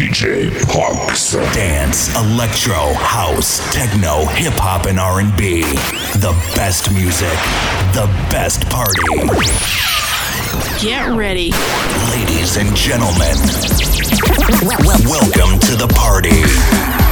DJ Punks. Dance, electro, house, techno, hip hop, and R&B. The best music, the best party. Get ready. Ladies and gentlemen, welcome to the party.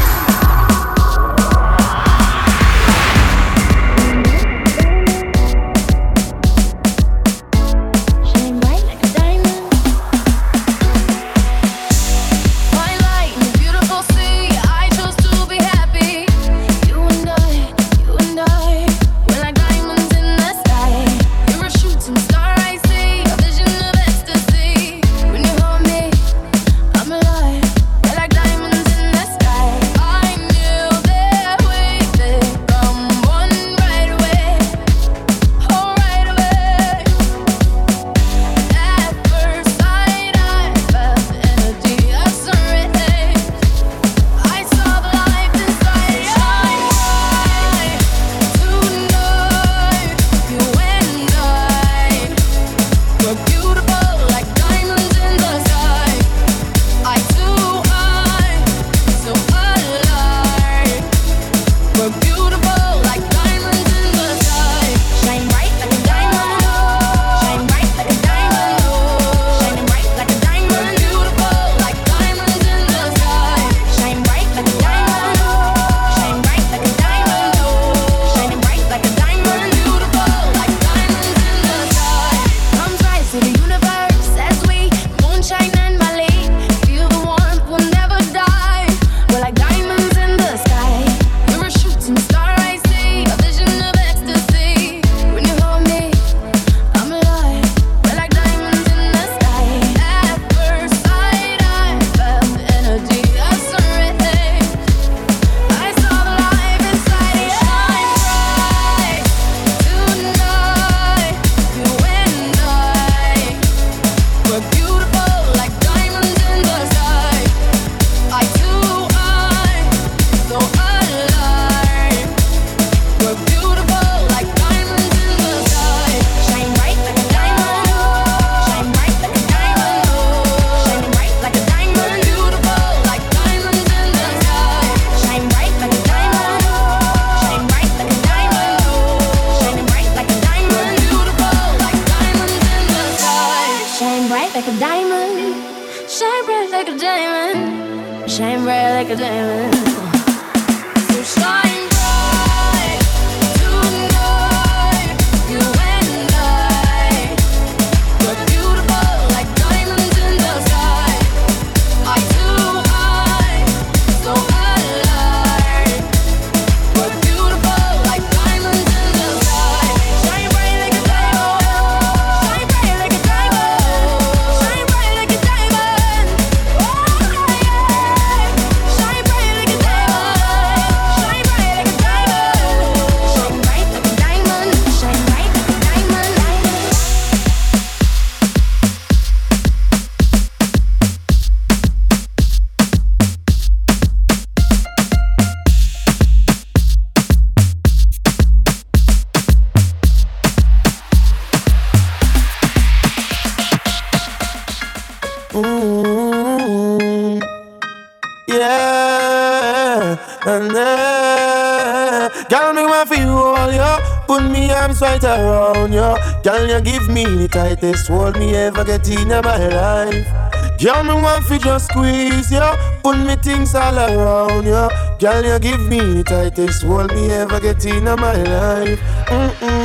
Girl, me want fi just squeeze you, put me things all around you. Girl, you give me tightest hold me ever get in my life. Mm-mm.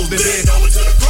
cold and then over to the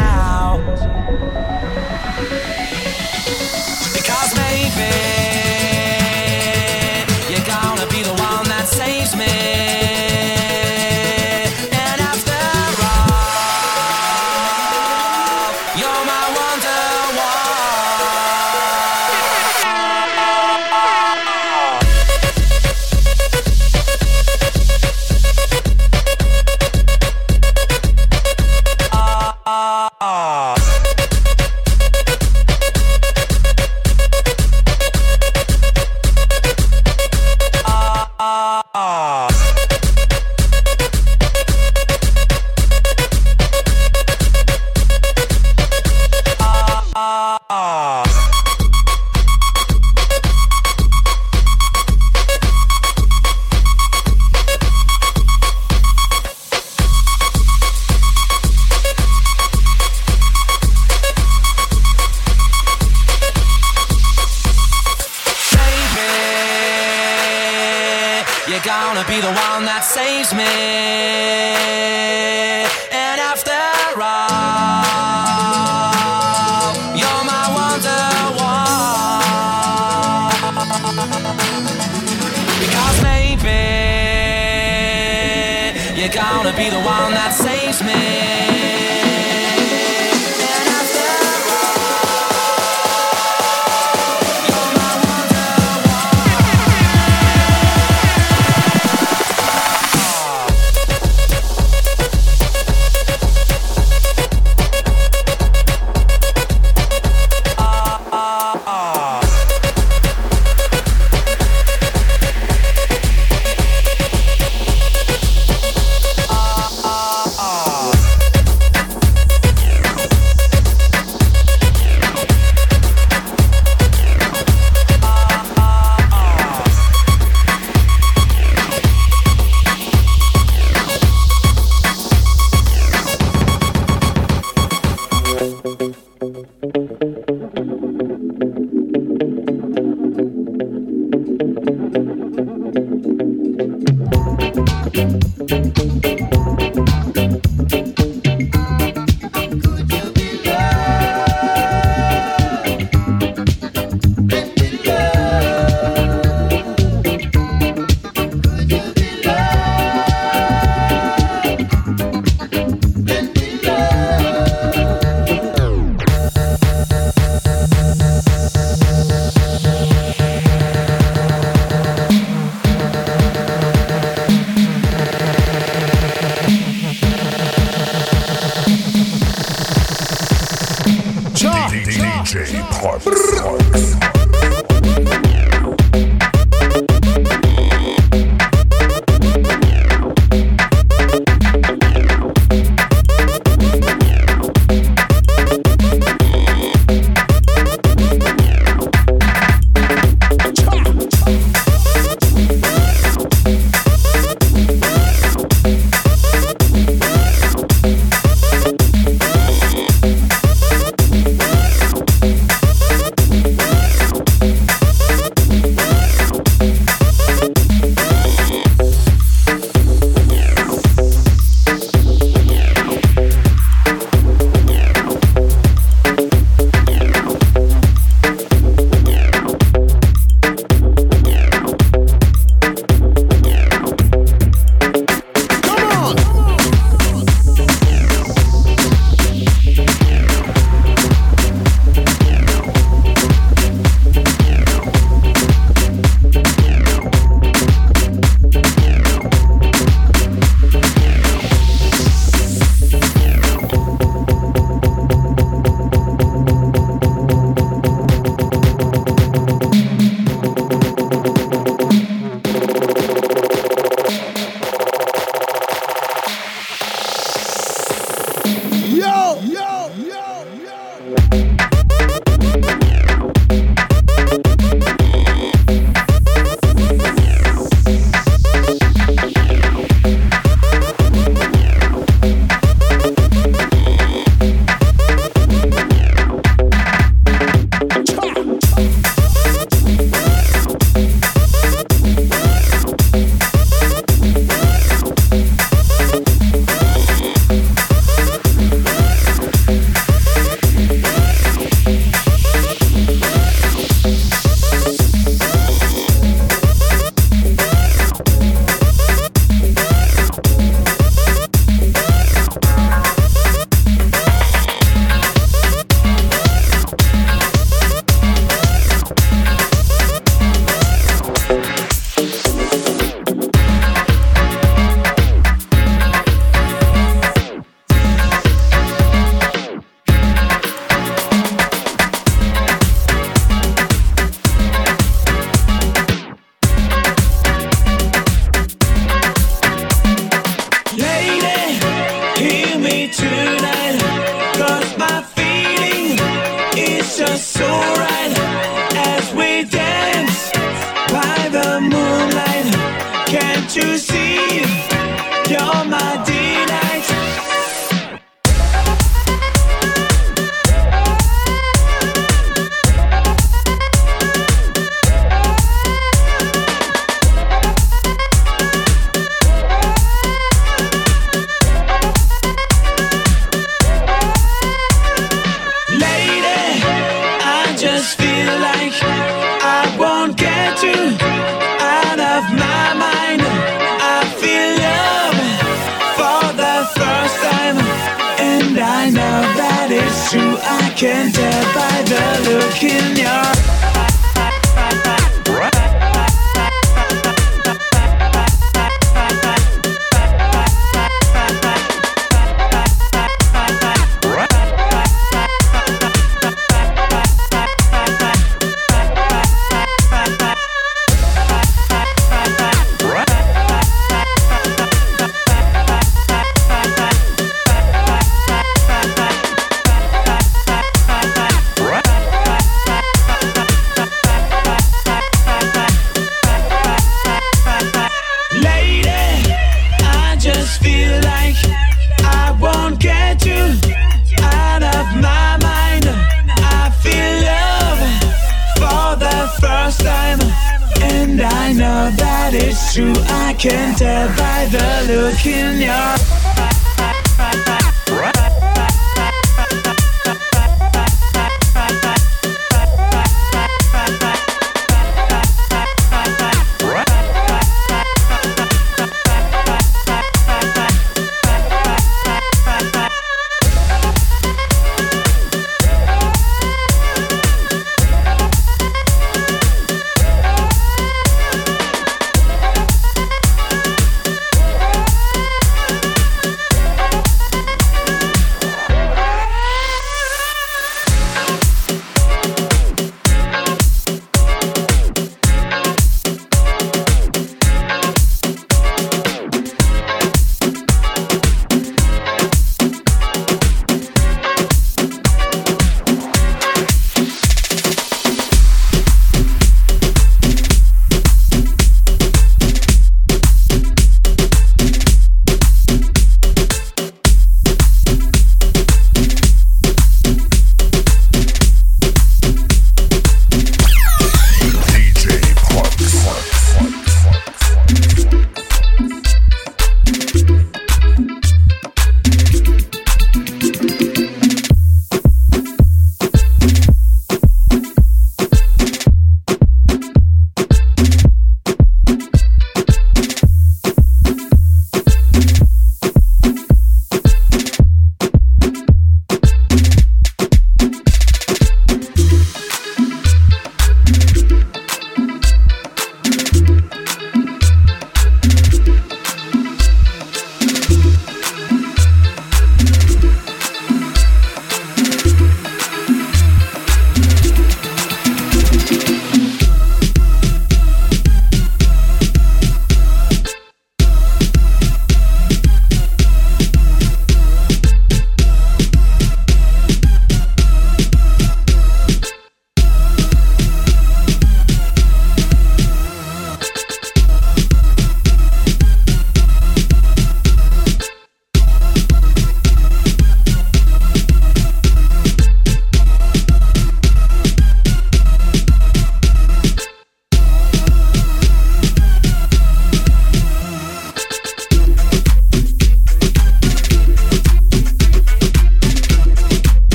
so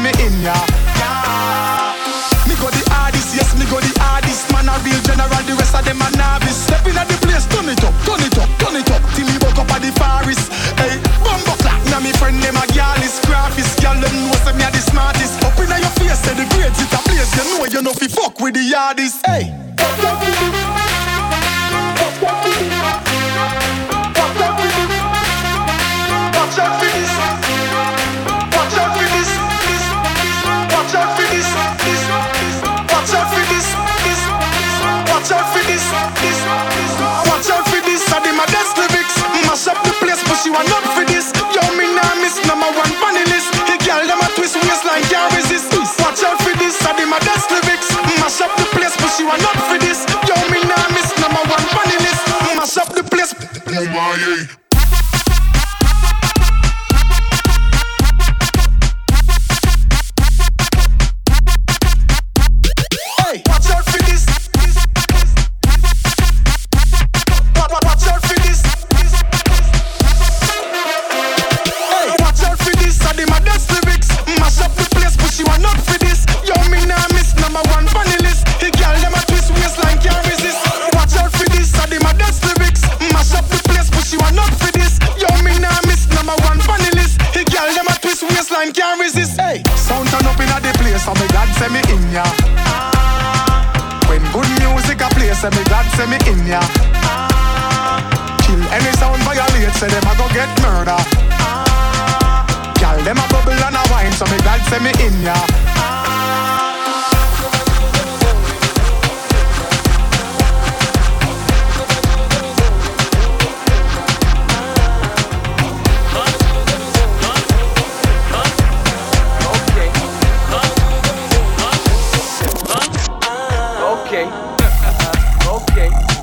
when me in ya. Yeah. Me go the hardest, yes, me go the hardest. Man a real general, the rest of them a novice. Step in at the place, turn it up, turn it up, turn it up. Till me woke up at the forest. Hey, bumbo clap. Now me friend them a gal is graphist. Gal them know say me a the smartest. Up in at your face, say the greatest it a place. You know you know fi fuck with the hardest. Hey. Watch out for this, I did my maddest lyrics. Mash up the place, but she want up. Okay.